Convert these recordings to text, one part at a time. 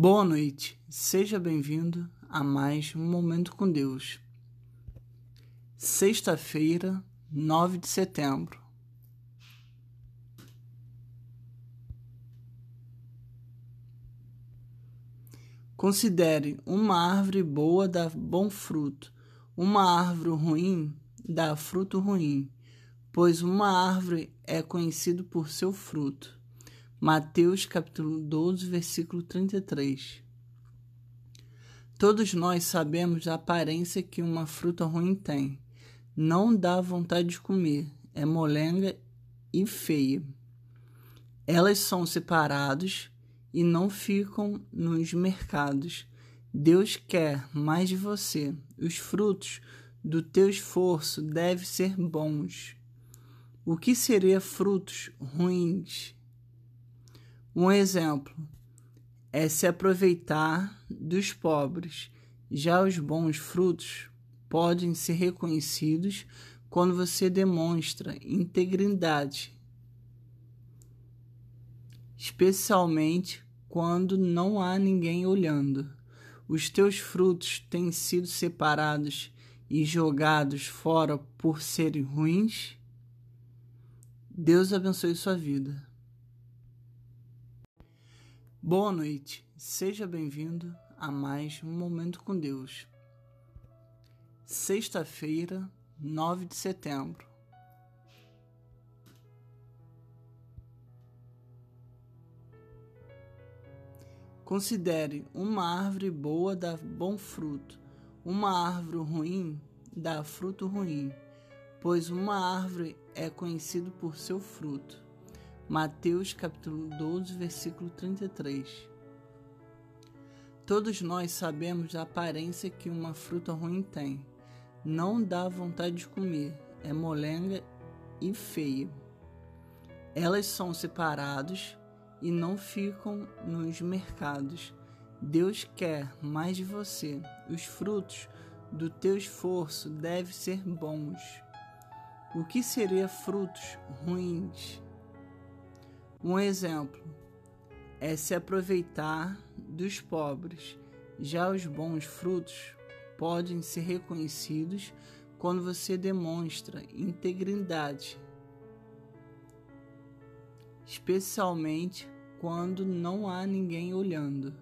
Boa noite, seja bem-vindo a mais um Momento com Deus. Sexta-feira, 9 de setembro. Considere uma árvore boa dá bom fruto, uma árvore ruim dá fruto ruim, pois uma árvore é conhecida por seu fruto. Mateus capítulo 12, versículo 33. Todos nós sabemos a aparência que uma fruta ruim tem. Não dá vontade de comer, é molenga e feia. Elas são separados e não ficam nos mercados. Deus quer mais de você. Os frutos do teu esforço devem ser bons. O que seria frutos ruins? Um exemplo é se aproveitar dos pobres. Já os bons frutos podem ser reconhecidos quando você demonstra integridade, especialmente quando não há ninguém olhando. Os teus frutos têm sido separados e jogados fora por serem ruins? Deus abençoe sua vida. Boa noite, seja bem-vindo a mais um Momento com Deus. Sexta-feira, 9 de setembro. Considere uma árvore boa dá bom fruto, uma árvore ruim dá fruto ruim, pois uma árvore é conhecida por seu fruto. Mateus capítulo 12, versículo 33. Todos nós sabemos a aparência que uma fruta ruim tem. Não dá vontade de comer, é molenga e feia. Elas são separadas e não ficam nos mercados. Deus quer mais de você. Os frutos do teu esforço devem ser bons. O que seria frutos ruins? Um exemplo é se aproveitar dos pobres. Já os bons frutos podem ser reconhecidos quando você demonstra integridade, especialmente quando não há ninguém olhando.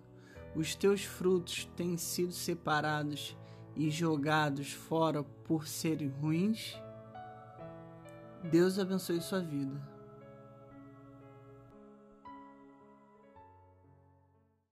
Os teus frutos têm sido separados e jogados fora por serem ruins? Deus abençoe sua vida.